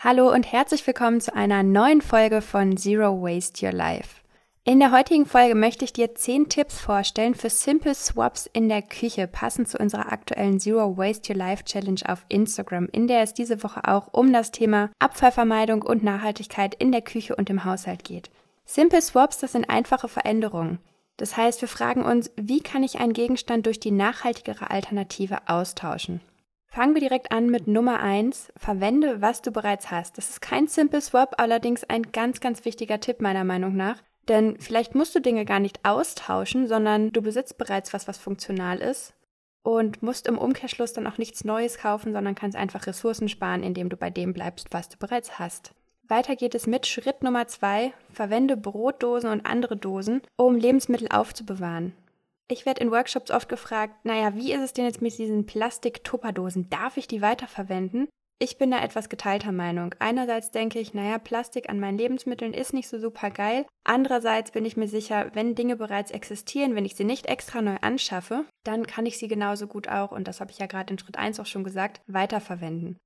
Hallo und herzlich willkommen zu einer neuen Folge von Zero Waste Your Life. In der heutigen Folge möchte ich dir 10 Tipps vorstellen für Simple Swaps in der Küche, passend zu unserer aktuellen Zero Waste Your Life Challenge auf Instagram, in der es diese Woche auch um das Thema Abfallvermeidung und Nachhaltigkeit in der Küche und im Haushalt geht. Simple Swaps, das sind einfache Veränderungen. Das heißt, wir fragen uns, wie kann ich einen Gegenstand durch die nachhaltigere Alternative austauschen? Fangen wir direkt an mit Nummer eins: Verwende, was du bereits hast. Das ist kein Simple Swap, allerdings ein ganz, ganz wichtiger Tipp meiner Meinung nach. Denn vielleicht musst du Dinge gar nicht austauschen, sondern du besitzt bereits was, was funktional ist und musst im Umkehrschluss dann auch nichts Neues kaufen, sondern kannst einfach Ressourcen sparen, indem du bei dem bleibst, was du bereits hast. Weiter geht es mit Schritt Nummer zwei: Verwende Brotdosen und andere Dosen, um Lebensmittel aufzubewahren. Ich werde in Workshops oft gefragt, naja, wie ist es denn jetzt mit diesen Plastik-Tupperdosen? Darf ich die weiterverwenden? Ich bin da etwas geteilter Meinung. Einerseits denke ich, naja, Plastik an meinen Lebensmitteln ist nicht so super geil. Andererseits bin ich mir sicher, wenn Dinge bereits existieren, wenn ich sie nicht extra neu anschaffe, dann kann ich sie genauso gut auch, und das habe ich ja gerade in Schritt 1 auch schon gesagt, weiterverwenden.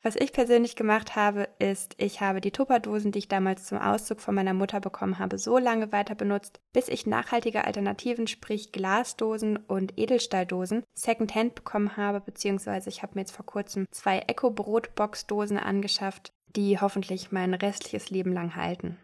Was ich persönlich gemacht habe, ist, ich habe die Tupperdosen, die ich damals zum Auszug von meiner Mutter bekommen habe, so lange weiter benutzt, bis ich nachhaltige Alternativen, sprich Glasdosen und Edelstahldosen, Secondhand bekommen habe, beziehungsweise ich habe mir jetzt vor kurzem zwei Eco-Brotbox-Dosen angeschafft, die hoffentlich mein restliches Leben lang halten.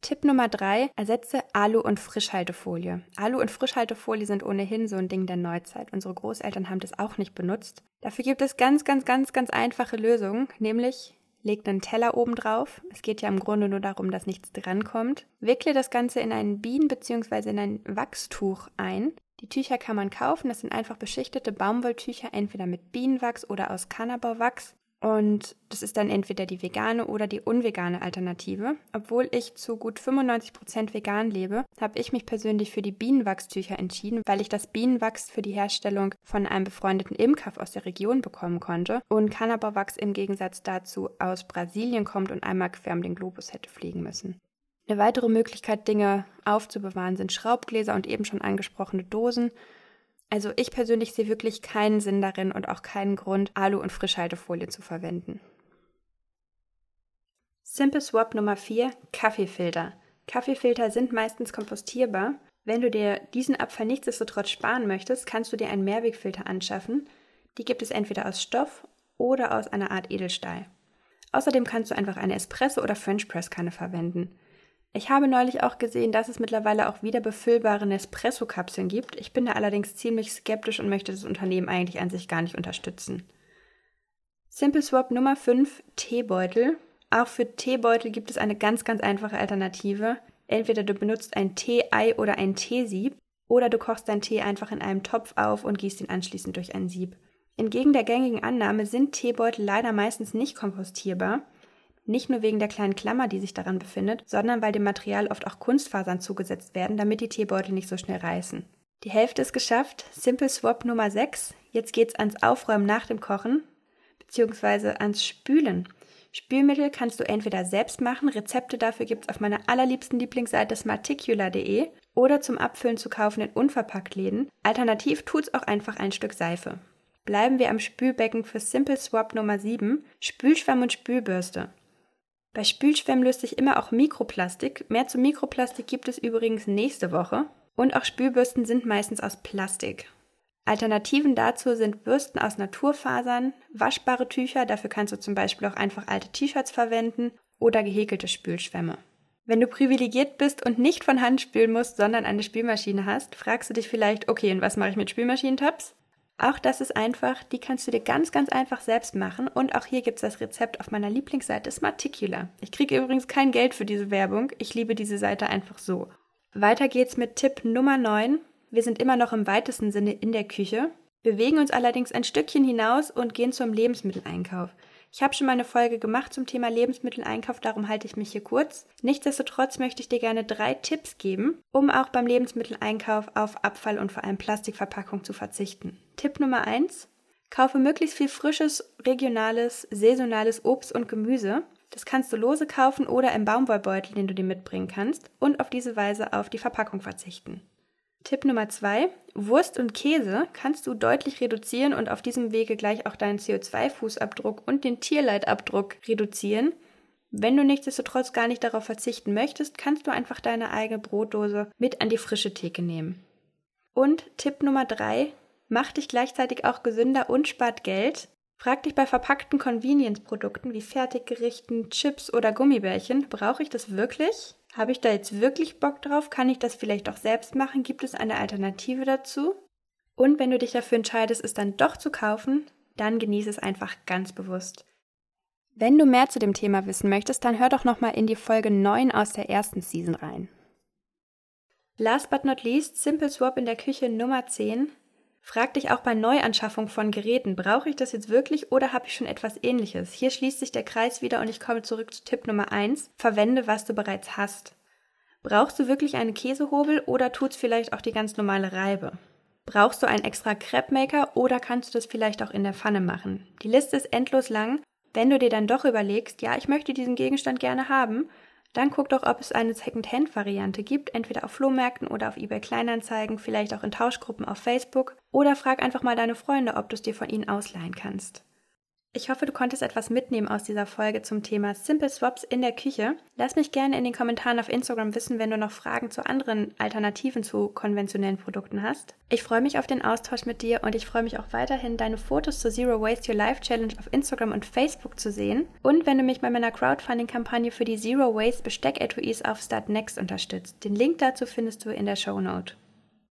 Tipp Nummer drei, ersetze Alu- und Frischhaltefolie. Alu- und Frischhaltefolie sind ohnehin so ein Ding der Neuzeit. Unsere Großeltern haben das auch nicht benutzt. Dafür gibt es ganz, ganz, ganz, ganz einfache Lösungen, nämlich legt einen Teller oben drauf. Es geht ja im Grunde nur darum, dass nichts drankommt. Wickle das Ganze in ein Bienen- bzw. in ein Wachstuch ein. Die Tücher kann man kaufen. Das sind einfach beschichtete Baumwolltücher, entweder mit Bienenwachs oder aus Kannabauwachs. Und das ist dann entweder die vegane oder die unvegane Alternative. Obwohl ich zu gut 95% vegan lebe, habe ich mich persönlich für die Bienenwachstücher entschieden, weil ich das Bienenwachs für die Herstellung von einem befreundeten Imker aus der Region bekommen konnte und Cannabawachs im Gegensatz dazu aus Brasilien kommt und einmal quer um den Globus hätte fliegen müssen. Eine weitere Möglichkeit, Dinge aufzubewahren, sind Schraubgläser und eben schon angesprochene Dosen. Also ich persönlich sehe wirklich keinen Sinn darin und auch keinen Grund, Alu- und Frischhaltefolie zu verwenden. Simple Swap Nummer 4, Kaffeefilter. Kaffeefilter sind meistens kompostierbar. Wenn du dir diesen Abfall nichtsdestotrotz sparen möchtest, kannst du dir einen Mehrwegfilter anschaffen. Die gibt es entweder aus Stoff oder aus einer Art Edelstahl. Außerdem kannst du einfach eine Espresso- oder French Press Kanne verwenden. Ich habe neulich auch gesehen, dass es mittlerweile auch wieder befüllbare Nespresso-Kapseln gibt. Ich bin da allerdings ziemlich skeptisch und möchte das Unternehmen eigentlich an sich gar nicht unterstützen. Simple Swap Nummer 5, Teebeutel. Auch für Teebeutel gibt es eine ganz, ganz einfache Alternative. Entweder du benutzt ein Tee-Ei oder ein Teesieb oder du kochst deinen Tee einfach in einem Topf auf und gießt ihn anschließend durch ein Sieb. Entgegen der gängigen Annahme sind Teebeutel leider meistens nicht kompostierbar. Nicht nur wegen der kleinen Klammer, die sich daran befindet, sondern weil dem Material oft auch Kunstfasern zugesetzt werden, damit die Teebeutel nicht so schnell reißen. Die Hälfte ist geschafft. Simple Swap Nummer 6. Jetzt geht's ans Aufräumen nach dem Kochen, beziehungsweise ans Spülen. Spülmittel kannst du entweder selbst machen, Rezepte dafür gibt's auf meiner allerliebsten Lieblingsseite smarticula.de oder zum Abfüllen zu kaufen in Unverpacktläden. Alternativ tut's auch einfach ein Stück Seife. Bleiben wir am Spülbecken für Simple Swap Nummer 7, Spülschwamm und Spülbürste. Bei Spülschwämmen löst sich immer auch Mikroplastik. Mehr zu Mikroplastik gibt es übrigens nächste Woche. Und auch Spülbürsten sind meistens aus Plastik. Alternativen dazu sind Bürsten aus Naturfasern, waschbare Tücher, dafür kannst du zum Beispiel auch einfach alte T-Shirts verwenden oder gehäkelte Spülschwämme. Wenn du privilegiert bist und nicht von Hand spülen musst, sondern eine Spülmaschine hast, fragst du dich vielleicht, okay, und was mache ich mit Spülmaschinentabs? Auch das ist einfach, die kannst du dir ganz, ganz einfach selbst machen. Und auch hier gibt es das Rezept auf meiner Lieblingsseite Smarticula. Ich kriege übrigens kein Geld für diese Werbung. Ich liebe diese Seite einfach so. Weiter geht's mit Tipp Nummer 9. Wir sind immer noch im weitesten Sinne in der Küche, bewegen uns allerdings ein Stückchen hinaus und gehen zum Lebensmitteleinkauf. Ich habe schon mal eine Folge gemacht zum Thema Lebensmitteleinkauf, darum halte ich mich hier kurz. Nichtsdestotrotz möchte ich dir gerne drei Tipps geben, um auch beim Lebensmitteleinkauf auf Abfall und vor allem Plastikverpackung zu verzichten. Tipp Nummer eins: Kaufe möglichst viel frisches, regionales, saisonales Obst und Gemüse. Das kannst du lose kaufen oder im Baumwollbeutel, den du dir mitbringen kannst, und auf diese Weise auf die Verpackung verzichten. Tipp Nummer zwei. Wurst und Käse kannst du deutlich reduzieren und auf diesem Wege gleich auch deinen CO2-Fußabdruck und den Tierleitabdruck reduzieren. Wenn du nichtsdestotrotz gar nicht darauf verzichten möchtest, kannst du einfach deine eigene Brotdose mit an die frische Theke nehmen. Und Tipp Nummer drei, mach dich gleichzeitig auch gesünder und spart Geld. Frag dich bei verpackten Convenience-Produkten wie Fertiggerichten, Chips oder Gummibärchen, brauche ich das wirklich? Habe ich da jetzt wirklich Bock drauf? Kann ich das vielleicht auch selbst machen? Gibt es eine Alternative dazu? Und wenn du dich dafür entscheidest, es dann doch zu kaufen, dann genieße es einfach ganz bewusst. Wenn du mehr zu dem Thema wissen möchtest, dann hör doch nochmal in die Folge 9 aus der ersten Season rein. Last but not least, Simple Swap in der Küche Nummer 10. Frag dich auch bei Neuanschaffung von Geräten, brauche ich das jetzt wirklich oder habe ich schon etwas ähnliches? Hier schließt sich der Kreis wieder und ich komme zurück zu Tipp Nummer 1. Verwende, was du bereits hast. Brauchst du wirklich eine Käsehobel oder tut's vielleicht auch die ganz normale Reibe? Brauchst du einen extra Crepe Maker oder kannst du das vielleicht auch in der Pfanne machen? Die Liste ist endlos lang. Wenn du dir dann doch überlegst, ja, ich möchte diesen Gegenstand gerne haben, dann guck doch, ob es eine Second-Hand-Variante gibt, entweder auf Flohmärkten oder auf eBay Kleinanzeigen, vielleicht auch in Tauschgruppen auf Facebook. Oder frag einfach mal deine Freunde, ob du es dir von ihnen ausleihen kannst. Ich hoffe, du konntest etwas mitnehmen aus dieser Folge zum Thema Simple Swaps in der Küche. Lass mich gerne in den Kommentaren auf Instagram wissen, wenn du noch Fragen zu anderen Alternativen zu konventionellen Produkten hast. Ich freue mich auf den Austausch mit dir und ich freue mich auch weiterhin, deine Fotos zur Zero Waste Your Life Challenge auf Instagram und Facebook zu sehen. Und wenn du mich bei meiner Crowdfunding-Kampagne für die Zero Waste Besteck-Etuis auf Start Next unterstützt. Den Link dazu findest du in der Show Note.